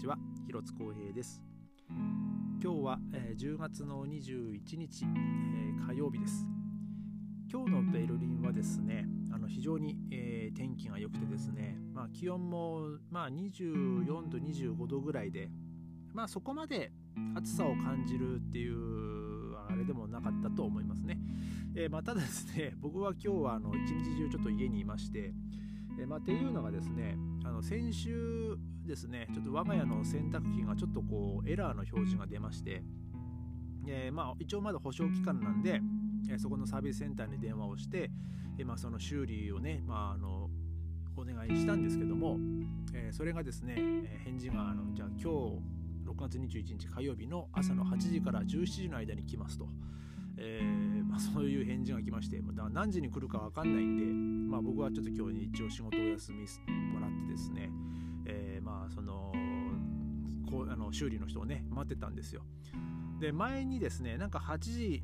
ちは広津光平です。今日は、えー、10月の21日、えー、火曜日です。今日のベルリンはですねあの非常に、えー、天気が良くてですね、まあ、気温も、まあ、24度25度ぐらいで、まあ、そこまで暑さを感じるっていうあれでもなかったと思いますね、えまあ、ただですね 僕は今日はあの一日中ちょっと家にいましてえまあ、っていうのがですねあの先週ですねちょっと我が家の洗濯機がちょっとこうエラーの表示が出まして、えー、まあ、一応まだ保証期間なんで、えそこのサービスセンターに電話をして、えまあ、その修理をね、まあ、あのお願いしたんですけども、えそれがですね、え返事があのじゃあ今日6月21日火曜日の朝の8時から17時の間に来ますと。えー、まあ、そういう返事が来ましてだ何時に来るか分かんないんで、まあ、僕はちょっと今日一応仕事を休みもらってですね、えー、まあそのこうあの修理の人をね待ってたんですよ。で前にですねなんか8時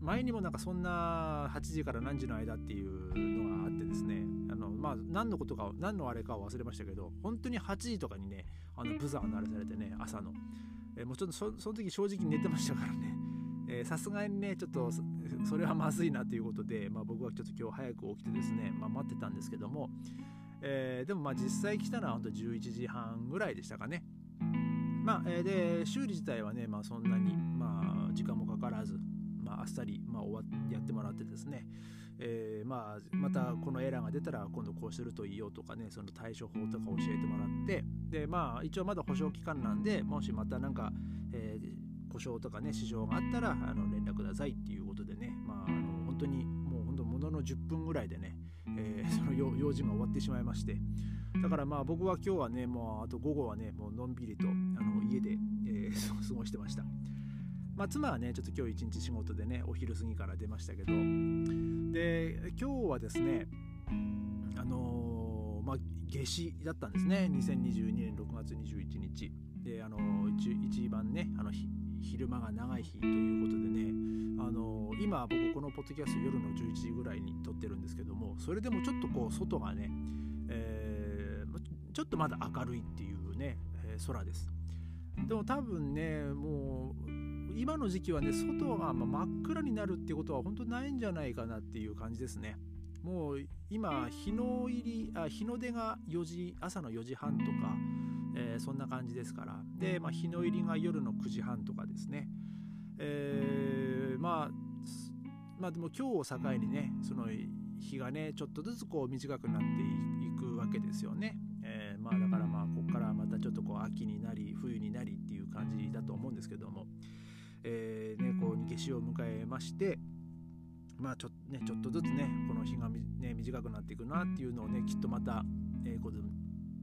前にもなんかそんな8時から何時の間っていうのがあってですねあのまあ何のことか何のあれかを忘れましたけど本当に8時とかにねあのブザー鳴らされてね朝の、えー、もうちょっとその時正直寝てましたからね。さすがにねちょっとそれはまずいなということで、まあ、僕はちょっと今日早く起きてですね、まあ、待ってたんですけども、えー、でもまあ実際来たのは本当11時半ぐらいでしたかね。まあ、えー、で修理自体はね、まあ、そんなに、まあ、時間もかからず、まあ、あっさり、まあ、終わやってもらってですね、えー、まあ、またこのエラーが出たら今度こうするといいよとかねその対処法とか教えてもらって。でまあ一応まだ保証期間なんでもしまたなんか、えー故障とかね支障があったらあの連絡くださいっていうことでね、まあ、あの本当にもう本当ものの10分ぐらいでね、えー、その用事が終わってしまいまして。だからまあ僕は今日はねもうあと午後はねもうのんびりとあの家で、えー、過ごしてました。まあ、妻はねちょっと今日一日仕事でねお昼過ぎから出ましたけど。で今日はですねあのー、まあ夏至だったんですね。2022年6月21日。であのー、一番ねあの日昼間が長い日ということでねあの今僕このポッドキャスト夜の11時ぐらいに撮ってるんですけどもそれでもちょっとこう外がね、えー、ちょっとまだ明るいっていうね、え、空です。でも多分ねもう今の時期はね外が真っ暗になるってことは本当ないんじゃないかなっていう感じですね。もう今日の入りあ日の出が4時朝の4時半とかえー、そんな感じですから。で、まあ、日の入りが夜の9時半とかですね、えー、まあまあでも今日を境にねその日がねちょっとずつこう短くなっていくわけですよね、えー、まあだからまあここからまたちょっとこう秋になり冬になりっていう感じだと思うんですけども、えー、ねこう夏至を迎えましてまあちょ,、ね、ちょっとずつねこの日が、ね、短くなっていくなっていうのをねきっとまた、えー、こ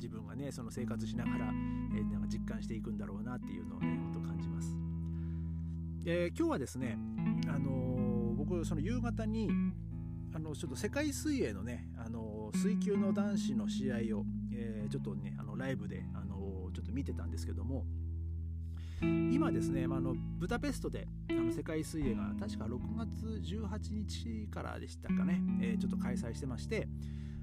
自分がねその生活しながら、えー、なんか実感していくんだろうなっていうのをねほんと感じます。で今日はですね、あのー、僕その夕方にあのちょっと世界水泳のね、あの水球の男子の試合を、えー、ちょっとねあのライブで、あのちょっと見てたんですけども今ですね、まあ、のブダペストであの世界水泳が確か6月18日からでしたかね、えー、ちょっと開催してまして。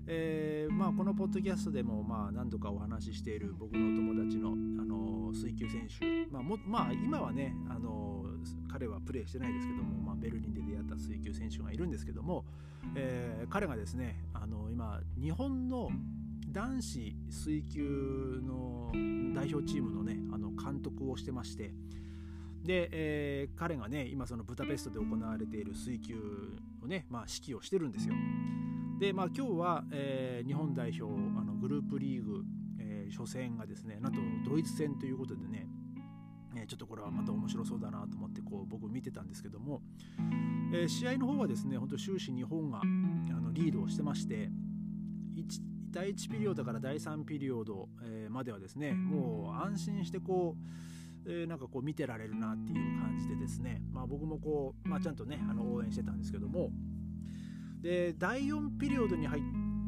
えー、まあ、このポッドキャストでもまあ何度かお話ししている僕の友達の、あの水球選手、まあもまあ、今はね、あの彼はプレーしてないですけども、まあ、ベルリンで出会った水球選手がいるんですけども、えー、彼がですねあの今日本の男子水球の代表チームのねあの監督をしてましてで、えー、彼がね今そのブダペストで行われている水球をね、まあ、指揮をしてるんですよ。で、まあ、今日は、えー、日本代表あのグループリーグ、えー、初戦がですねなんとドイツ戦ということでね、ちょっとこれはまた面白そうだなと思ってこう僕見てたんですけども、えー、試合の方はですね本当終始日本があのリードをしてまして第1ピリオドから第3ピリオド、えー、まではですねもう安心してこうえー、なんかこう見てられるなっていう感じでですね、まあ、僕もこう、まあ、ちゃんとねあの応援してたんですけども、で第4ピリオドに入っ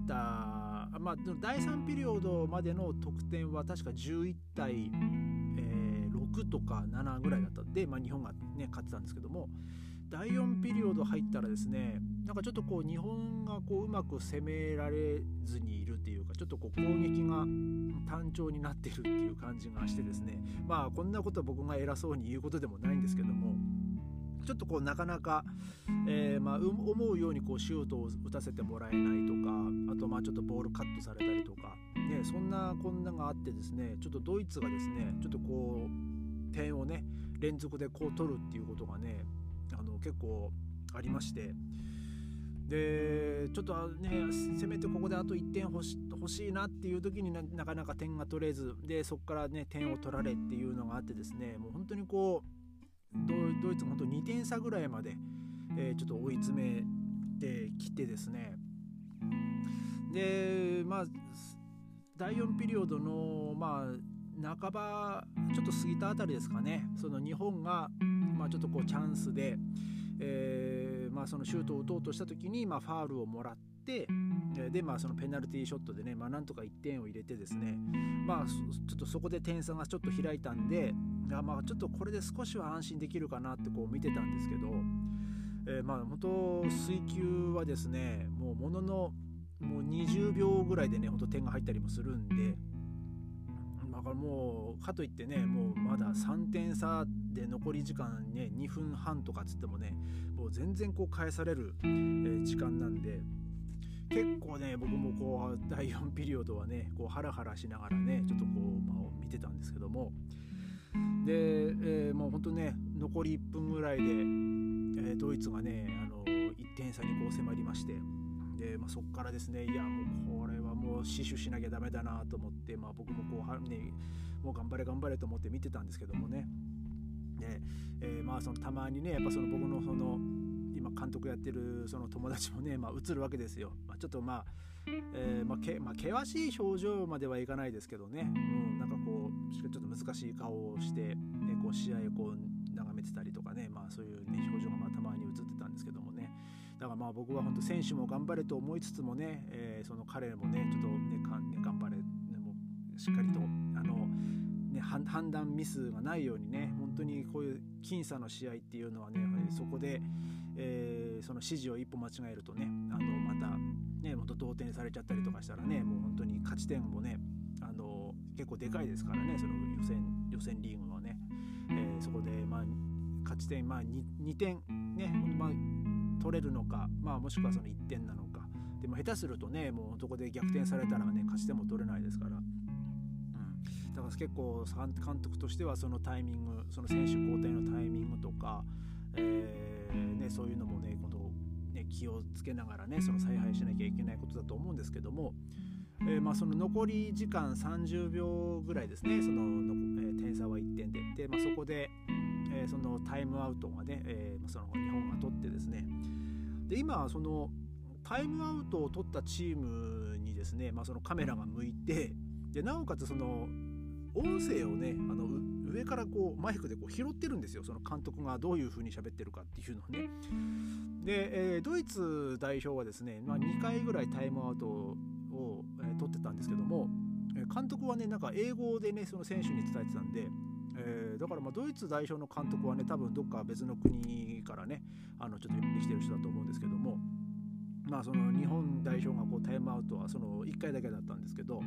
たまあ、第3ピリオドまでの得点は確か11対、えー、6とか7ぐらいだったんで、まあ、日本が、ね、勝ってたんですけども第4ピリオド入ったらですねなんかちょっとこう日本がこううまく攻められずにいるっていうかちょっとこう攻撃が単調になってるっていう感じがしてですねまあこんなこと僕が偉そうに言うことでもないんですけどもちょっとこうなかなか、えー、まあ、思うようにこうシュートを打たせてもらえないとかあとまあちょっとボールカットされたりとか、ね、そんなこんながあってですねちょっとドイツがですねちょっとこう点をね連続でこう取るっていうことがねあの結構ありまして。でちょっとねせめてここであと1点欲し欲しいなっていう時になかなか点が取れずでそこからね点を取られっていうのがあってですねもう本当にこうドイツも本当2点差ぐらいまで、えー、ちょっと追い詰めてきてですね。でまあ第4ピリオドのまあ半ばちょっと過ぎたあたりですかね。その日本が、まあ、ちょっとこうチャンスで、えーまあ、そのシュートを打とうとした時に、まあ、ファールをもらってで、まあ、そのペナルティーショットでね、まあ、なんとか1点を入れてですね、まあ、ちょっとそこで点差がちょっと開いたんで、やまあちょっとこれで少しは安心できるかなってこう見てたんですけど、えー、まあ本当水球はですねもうもののもう20秒ぐらいでねほんと点が入ったりもするんでだからもうかといってねもうまだ3点差で残り時間ね2分半とかっつってもねもう全然こう返される、えー、時間なんで結構ね僕もこう第4ピリオドはねこうハラハラしながらねちょっとこう、まあ、見てたんですけども。で、えー、もう本当ね残り1分ぐらいで、えー、ドイツがねあの1点差にこう迫りまして。で、まあ、そこからですねいやもうこれはもう死守しなきゃダメだなと思って、まあ、僕もこう、ね、もう頑張れ頑張れと思って見てたんですけどもね。で、えー、まあそのたまにねやっぱその僕のその今監督やってるその友達もね、まあ、映るわけですよ、まあ、ちょっとまあ、えー、まあけまあ、険しい表情まではいかないですけどね、うん、なんかこうちょっと難しい顔をして、ね、こう試合をこう眺めてたりとかね、まあ、そういう、ね、表情がまあたまに映ってたんですけどもね。だからまあ僕は本当選手も頑張れと思いつつもね、えー、その彼もねちょっとねかんね頑張れ、ね、もしっかりとあの、ね、判断ミスがないようにね本当にこういう僅差の試合っていうのはねそこで、えー、その指示を一歩間違えるとねあのまたねもっと同点されちゃったりとかしたらねもう本当に勝ち点もねあの結構でかいですからねその予選予選リーグはね、え、そこでまあ勝ち点、まあ2、2, 点ね、まあ、取れるのか、まあ、もしくはその1点なのか。でも下手するとねもうそこで逆転されたらね勝ち点も取れないですから。うん。だから結構監督としてはそのタイミングその選手交代のタイミングとか、えーね、そういうのもね今度ね気をつけながらねその采配しなきゃいけないことだと思うんですけども、えー、まあその残り時間30秒ぐらいですね。そのの、えー、点差は1点で。で、まあ、そこで、えー、そのタイムアウトがね、えー、その日本が取ってですね。で今そのタイムアウトを取ったチームにですね、まあ、そのカメラが向いてでなおかつその音声をねあの上からこうマイクでこう拾ってるんですよ。その監督がどういう風に喋ってるかっていうのをね。で、えー、ドイツ代表はですね、まあ、2回ぐらいタイムアウトを、えー、取ってたんですけども監督はねなんか英語でねその選手に伝えてたんでえー、だからまあドイツ代表の監督はね多分どっか別の国からねあのちょっと寄ってきてる人だと思うんですけどもまあその日本代表がこうタイムアウトはその1回だけだったんですけど、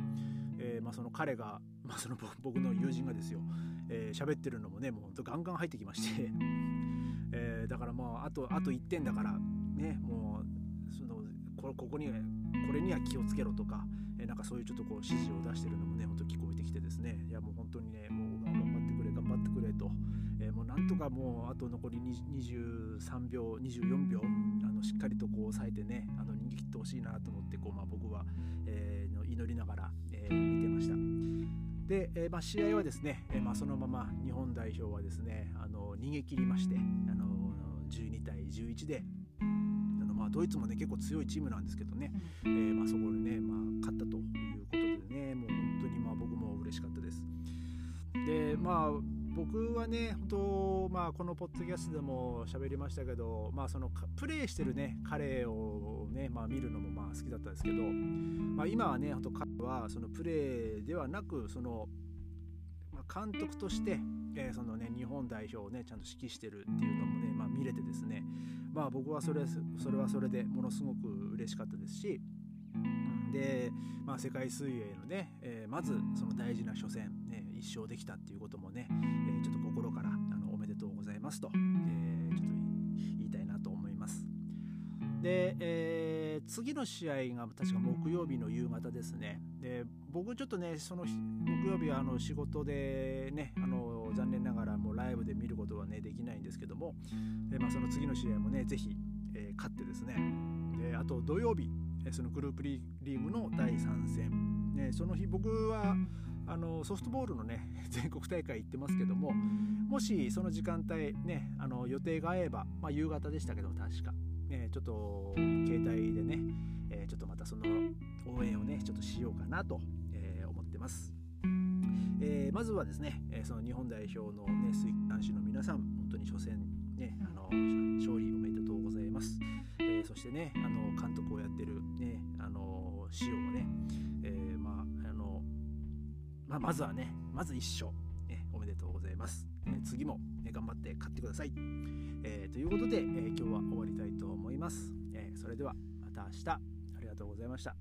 えー、まあその彼が、まあ、その僕の友人がですよ喋、えー、ってるのもねもうほんとガンガン入ってきましてえー、だからもうあとあと1点だからねもうそのこここにこれには気をつけろとか、えー、なんかそういうちょっとこう指示を出してるのもねほんと聞こえてきてですねいやもう本当にねもう頑張ってくれ頑張ってくれと、えー、もうなんとかもうあと残り23秒24秒あのしっかりとこう抑えてねあの逃げ切ってほしいなと思ってこう、まあ、僕は、えー、の祈りながら、えー、見てました。で、えーまあ、試合はですね、えーまあ、そのまま日本代表はですねあの逃げ切りましてあの12対11で、ドイツもね結構強いチームなんですけどね、えーまあ、そこでね、まあ、勝ったということでねもう本当にまあ僕も嬉しかったです。でまあ僕はね本当まあこのポッドキャストでも喋りましたけどまあそのプレーしてるね彼をねまあ見るのもまあ好きだったんですけど、まあ、今はね本当彼はそのプレーではなくその監督として、えー、そのね日本代表をねちゃんと指揮してるっていうのもね、まあ、見れてですねまあ僕はそれそれはそれでものすごく嬉しかったですしで、まあ、世界水泳のね、えー、まずその大事な初戦、ね、一勝できたっていうこともね、えー、ちょっと心からあのおめでとうございますと、えー、ちょっと言いたいなと思います。で、え、次の試合が確か木曜日の夕方ですね。で僕ちょっとねその木曜日はあの仕事でねあの残念ながらもうライブで見ることはねできないんですけども、でまあ、その次の試合もねぜひ、えー、勝ってですね。であと土曜日そのグループリーグの第3戦、ね、その日僕はあのソフトボールのね 全国大会行ってますけどももしその時間帯ねあの予定が合えば、まあ、夕方でしたけど確か、ね、ちょっと携帯でね、えー、ちょっとまたその応援をねちょっとしようかなと、え、思ってます。えー、まずはですね、えその日本代表の、ね、水男子の皆さん本当に初戦、ね、あの勝利おめでとうございます。えそしてねあの監督をやってる、ね、あの塩をね、えまああのまあ、まずはねまず1勝、おめでとうございます。え次も、ね、頑張って買ってください。えということで、え今日は終わりたいと思います。えそれではまた明日ありがとうございました。